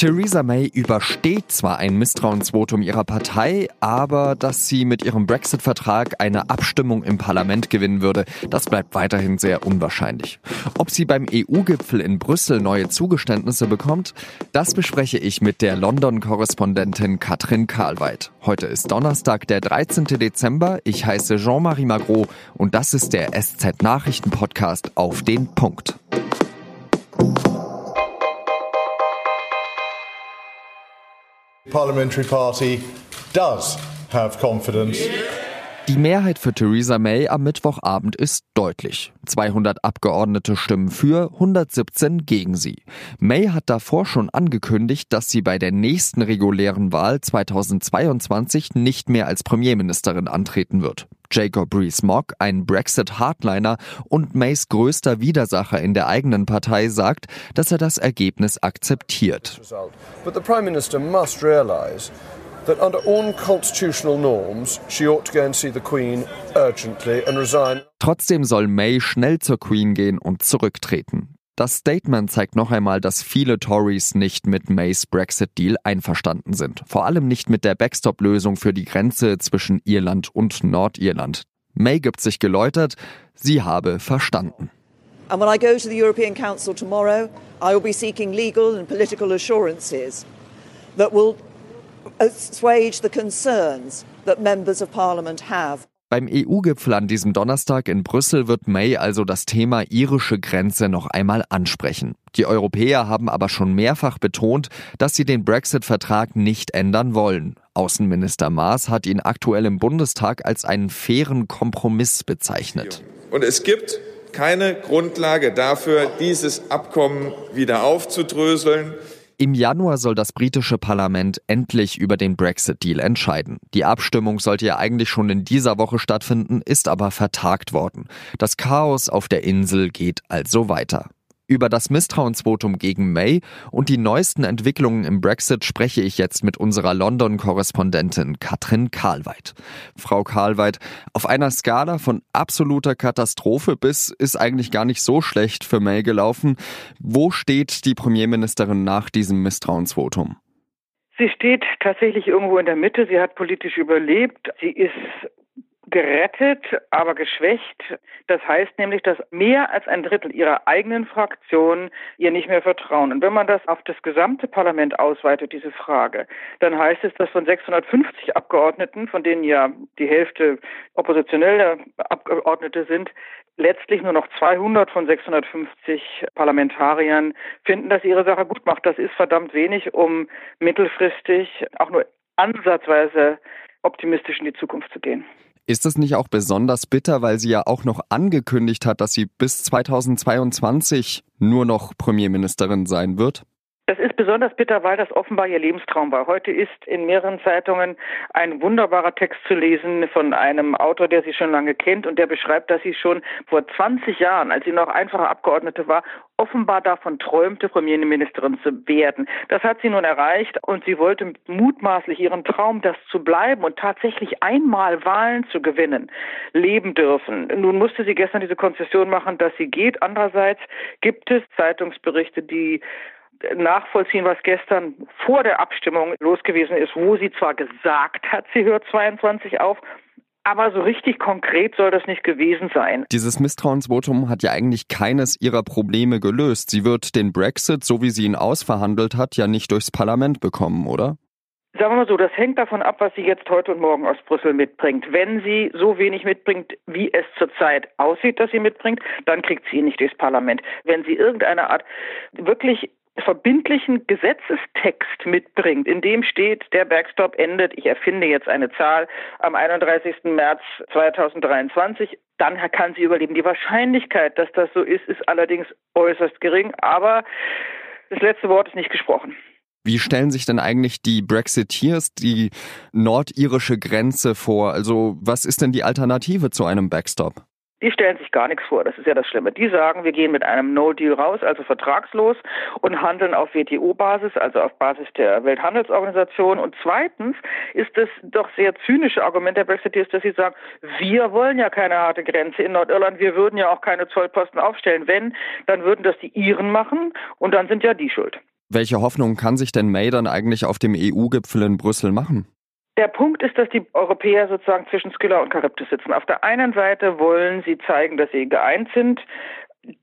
Theresa May übersteht zwar ein Misstrauensvotum ihrer Partei, aber dass sie mit ihrem Brexit-Vertrag eine Abstimmung im Parlament gewinnen würde, das bleibt weiterhin sehr unwahrscheinlich. Ob sie beim EU-Gipfel in Brüssel neue Zugeständnisse bekommt, das bespreche ich mit der London-Korrespondentin Katrin Karlweit. Heute ist Donnerstag, der 13. Dezember. Ich heiße Jean-Marie Magro und das ist der SZ-Nachrichten-Podcast auf den Punkt. Parliamentary party does have confidence. Die Mehrheit für Theresa May am Mittwochabend ist deutlich. 200 Abgeordnete stimmen für, 117 gegen sie. May hat davor schon angekündigt, dass sie bei der nächsten regulären Wahl 2022 nicht mehr als Premierministerin antreten wird. Jacob Rees-Mogg, ein Brexit-Hardliner und Mays größter Widersacher in der eigenen Partei, sagt, dass er das Ergebnis akzeptiert. But the Prime Minister must realize that under all constitutional norms, she ought to go and see the Queen urgently and resign. Trotzdem soll May schnell zur Queen gehen und zurücktreten. Das Statement zeigt noch einmal, dass viele Tories nicht mit Mays Brexit-Deal einverstanden sind. Vor allem nicht mit der Backstop-Lösung für die Grenze zwischen Irland und Nordirland. May gibt sich geläutert, sie habe verstanden. And when I go to the European Council tomorrow, I will be seeking legal and political assurances that will assuage the concerns that members of parliament have. Beim EU-Gipfel an diesem Donnerstag in Brüssel wird May also das Thema irische Grenze noch einmal ansprechen. Die Europäer haben aber schon mehrfach betont, dass sie den Brexit-Vertrag nicht ändern wollen. Außenminister Maas hat ihn aktuell im Bundestag als einen fairen Kompromiss bezeichnet. Und es gibt keine Grundlage dafür, dieses Abkommen wieder aufzudröseln. Im Januar soll das britische Parlament endlich über den Brexit-Deal entscheiden. Die Abstimmung sollte ja eigentlich schon in dieser Woche stattfinden, ist aber vertagt worden. Das Chaos auf der Insel geht also weiter. Über das Misstrauensvotum gegen May und die neuesten Entwicklungen im Brexit spreche ich jetzt mit unserer London-Korrespondentin Katrin Karlweit. Frau Karlweit, auf einer Skala von absoluter Katastrophe bis ist eigentlich gar nicht so schlecht für May gelaufen. Wo steht die Premierministerin nach diesem Misstrauensvotum? Sie steht tatsächlich irgendwo in der Mitte. Sie hat politisch überlebt. Sie ist gerettet, aber geschwächt. Das heißt nämlich, dass mehr als ein Drittel ihrer eigenen Fraktion ihr nicht mehr vertrauen. Und wenn man das auf das gesamte Parlament ausweitet, diese Frage, dann heißt es, dass von 650 Abgeordneten, von denen ja die Hälfte oppositionelle Abgeordnete sind, letztlich nur noch 200 von 650 Parlamentariern finden, dass ihre Sache gut macht. Das ist verdammt wenig, um mittelfristig auch nur ansatzweise optimistisch in die Zukunft zu gehen. Ist das nicht auch besonders bitter, weil sie ja auch noch angekündigt hat, dass sie bis 2022 nur noch Premierministerin sein wird? Das ist besonders bitter, weil das offenbar ihr Lebenstraum war. Heute ist in mehreren Zeitungen ein wunderbarer Text zu lesen von einem Autor, der sie schon lange kennt und der beschreibt, dass sie schon vor 20 Jahren, als sie noch einfache Abgeordnete war, offenbar davon träumte, Premierministerin zu werden. Das hat sie nun erreicht und sie wollte mutmaßlich ihren Traum, das zu bleiben und tatsächlich einmal Wahlen zu gewinnen, leben dürfen. Nun musste sie gestern diese Konzession machen, dass sie geht. Andererseits gibt es Zeitungsberichte, die nachvollziehen, was gestern vor der Abstimmung los gewesen ist, wo sie zwar gesagt hat, sie hört 22 auf, aber so richtig konkret soll das nicht gewesen sein. Dieses Misstrauensvotum hat ja eigentlich keines ihrer Probleme gelöst. Sie wird den Brexit, so wie sie ihn ausverhandelt hat, ja nicht durchs Parlament bekommen, oder? Sagen wir mal so, das hängt davon ab, was sie jetzt heute und morgen aus Brüssel mitbringt. Wenn sie so wenig mitbringt, wie es zurzeit aussieht, dass sie mitbringt, dann kriegt sie ihn nicht durchs Parlament. Wenn sie irgendeine Art wirklich verbindlichen Gesetzestext mitbringt, in dem steht, der Backstop endet, ich erfinde jetzt eine Zahl, am 31. März 2023, dann kann sie überleben. Die Wahrscheinlichkeit, dass das so ist, ist allerdings äußerst gering, aber das letzte Wort ist nicht gesprochen. Wie stellen sich denn eigentlich die Brexiteers die nordirische Grenze vor? Also was ist denn die Alternative zu einem Backstop? Die stellen sich gar nichts vor. Das ist ja das Schlimme. Die sagen, wir gehen mit einem No-Deal raus, also vertragslos und handeln auf WTO-Basis, also auf Basis der Welthandelsorganisation. Und zweitens ist das doch sehr zynische Argument der Brexiteers, dass sie sagen, wir wollen ja keine harte Grenze in Nordirland, wir würden ja auch keine Zollposten aufstellen. Wenn, dann würden das die Iren machen und dann sind ja die schuld. Welche Hoffnung kann sich denn May dann eigentlich auf dem EU-Gipfel in Brüssel machen? Der Punkt ist, dass die Europäer sozusagen zwischen Skylla und Charybdis sitzen. Auf der einen Seite wollen sie zeigen, dass sie geeint sind.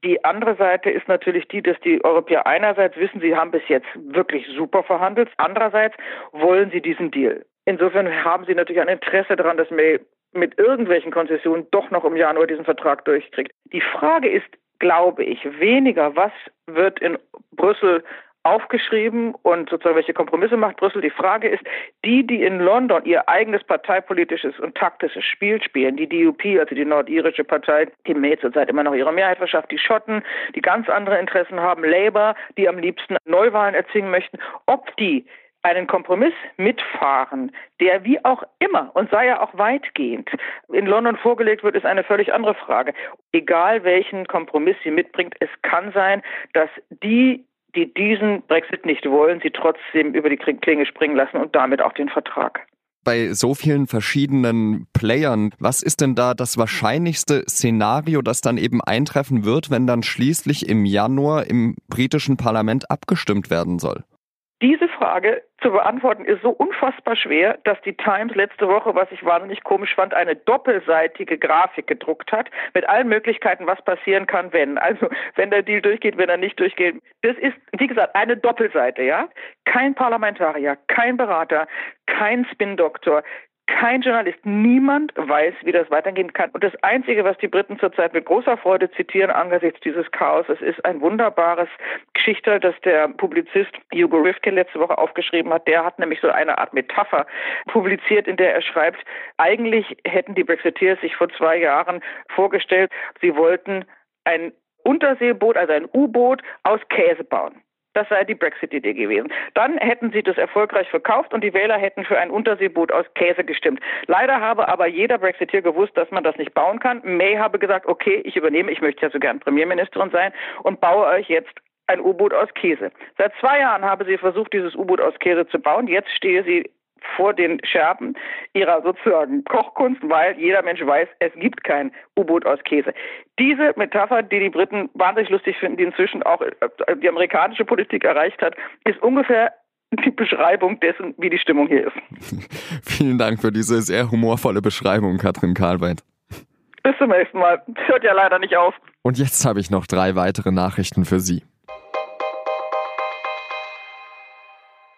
Die andere Seite ist natürlich die, dass die Europäer einerseits wissen, sie haben bis jetzt wirklich super verhandelt. Andererseits wollen sie diesen Deal. Insofern haben sie natürlich ein Interesse daran, dass May mit irgendwelchen Konzessionen doch noch im Januar diesen Vertrag durchkriegt. Die Frage ist, glaube ich, weniger, was wird in Brüssel aufgeschrieben und sozusagen welche Kompromisse macht Brüssel. Die Frage ist, die, die in London ihr eigenes parteipolitisches und taktisches Spiel spielen, die DUP, also die nordirische Partei, die May zurzeit immer noch ihre Mehrheit verschafft, die Schotten, die ganz andere Interessen haben, Labour, die am liebsten Neuwahlen erzwingen möchten, ob die einen Kompromiss mitfahren, der wie auch immer und sei ja auch weitgehend in London vorgelegt wird, ist eine völlig andere Frage. Egal welchen Kompromiss sie mitbringt, es kann sein, dass die die diesen Brexit nicht wollen, sie trotzdem über die Klinge springen lassen und damit auch den Vertrag bei so vielen verschiedenen Playern, was ist denn da das wahrscheinlichste Szenario, das dann eben eintreffen wird, wenn dann schließlich im Januar im britischen Parlament abgestimmt werden soll? Diese Frage zu beantworten ist so unfassbar schwer, dass die Times letzte Woche, was ich wahnsinnig komisch fand, eine doppelseitige Grafik gedruckt hat mit allen Möglichkeiten, was passieren kann, wenn. Also wenn der Deal durchgeht, wenn er nicht durchgeht. Das ist, wie gesagt, eine Doppelseite, ja. Kein Parlamentarier, kein Berater, kein Spin-Doktor, kein Journalist, niemand weiß, wie das weitergehen kann. Und das Einzige, was die Briten zurzeit mit großer Freude zitieren angesichts dieses Chaos, es ist ein wunderbares Geschichte, das der Publizist Hugo Rifkin letzte Woche aufgeschrieben hat. Der hat nämlich so eine Art Metapher publiziert, in der er schreibt, eigentlich hätten die Brexiteers sich vor zwei Jahren vorgestellt, sie wollten ein Unterseeboot, also ein U-Boot aus Käse bauen. Das sei die Brexit-Idee gewesen. Dann hätten sie das erfolgreich verkauft und die Wähler hätten für ein Unterseeboot aus Käse gestimmt. Leider habe aber jeder Brexiteer gewusst, dass man das nicht bauen kann. May habe gesagt, okay, ich übernehme, ich möchte ja so gern Premierministerin sein und baue euch jetzt ein U-Boot aus Käse. Seit zwei Jahren habe sie versucht, dieses U-Boot aus Käse zu bauen. Jetzt stehe sie vor den Scherben ihrer sozusagen Kochkunst, weil jeder Mensch weiß, es gibt kein U-Boot aus Käse. Diese Metapher, die die Briten wahnsinnig lustig finden, die inzwischen auch äh, die amerikanische Politik erreicht hat, ist ungefähr die Beschreibung dessen, wie die Stimmung hier ist. Vielen Dank für diese sehr humorvolle Beschreibung, Katrin Karlweit. Bis zum nächsten Mal. Hört ja leider nicht auf. Und jetzt habe ich noch drei weitere Nachrichten für Sie.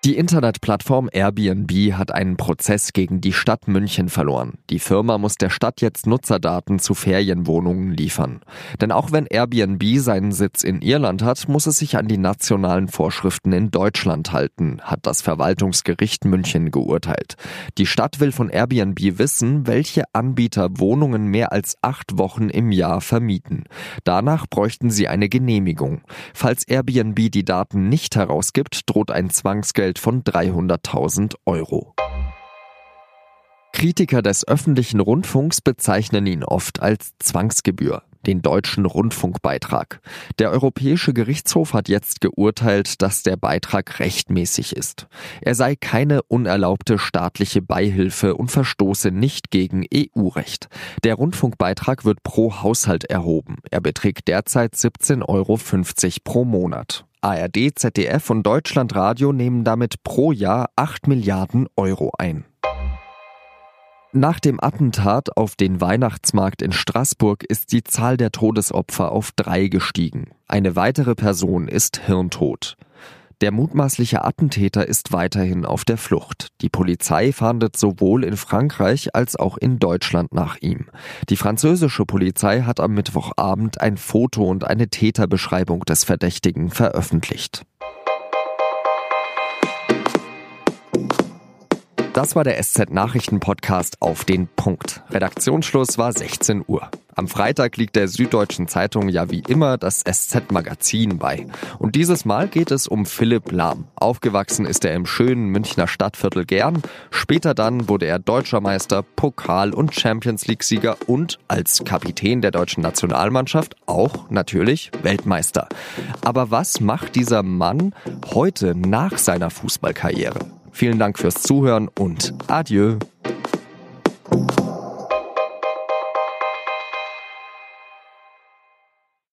Die Internetplattform Airbnb hat einen Prozess gegen die Stadt München verloren. Die Firma muss der Stadt jetzt Nutzerdaten zu Ferienwohnungen liefern. Denn auch wenn Airbnb seinen Sitz in Irland hat, muss es sich an die nationalen Vorschriften in Deutschland halten, hat das Verwaltungsgericht München geurteilt. Die Stadt will von Airbnb wissen, welche Anbieter Wohnungen mehr als acht Wochen im Jahr vermieten. Danach bräuchten sie eine Genehmigung. Falls Airbnb die Daten nicht herausgibt, droht ein Zwangsgeld Bußgeld von 300.000 Euro. Kritiker des öffentlichen Rundfunks bezeichnen ihn oft als Zwangsgebühr, den deutschen Rundfunkbeitrag. Der Europäische Gerichtshof hat jetzt geurteilt, dass der Beitrag rechtmäßig ist. Er sei keine unerlaubte staatliche Beihilfe und verstoße nicht gegen EU-Recht. Der Rundfunkbeitrag wird pro Haushalt erhoben. Er beträgt derzeit 17,50 Euro pro Monat. ARD, ZDF und Deutschlandradio nehmen damit pro Jahr 8 Milliarden Euro ein. Nach dem Attentat auf den Weihnachtsmarkt in Straßburg ist die Zahl der Todesopfer auf drei gestiegen. Eine weitere Person ist hirntot. Der mutmaßliche Attentäter ist weiterhin auf der Flucht. Die Polizei fahndet sowohl in Frankreich als auch in Deutschland nach ihm. Die französische Polizei hat am Mittwochabend ein Foto und eine Täterbeschreibung des Verdächtigen veröffentlicht. Das war der SZ Nachrichten Podcast auf den Punkt. Redaktionsschluss war 16 Uhr. Am Freitag liegt der Süddeutschen Zeitung ja wie immer das SZ-Magazin bei. Und dieses Mal geht es um Philipp Lahm. Aufgewachsen ist er im schönen Münchner Stadtviertel Gern. Später dann wurde er Deutscher Meister, Pokal- und Champions League-Sieger und als Kapitän der deutschen Nationalmannschaft auch natürlich Weltmeister. Aber was macht dieser Mann heute nach seiner Fußballkarriere? Vielen Dank fürs Zuhören und adieu.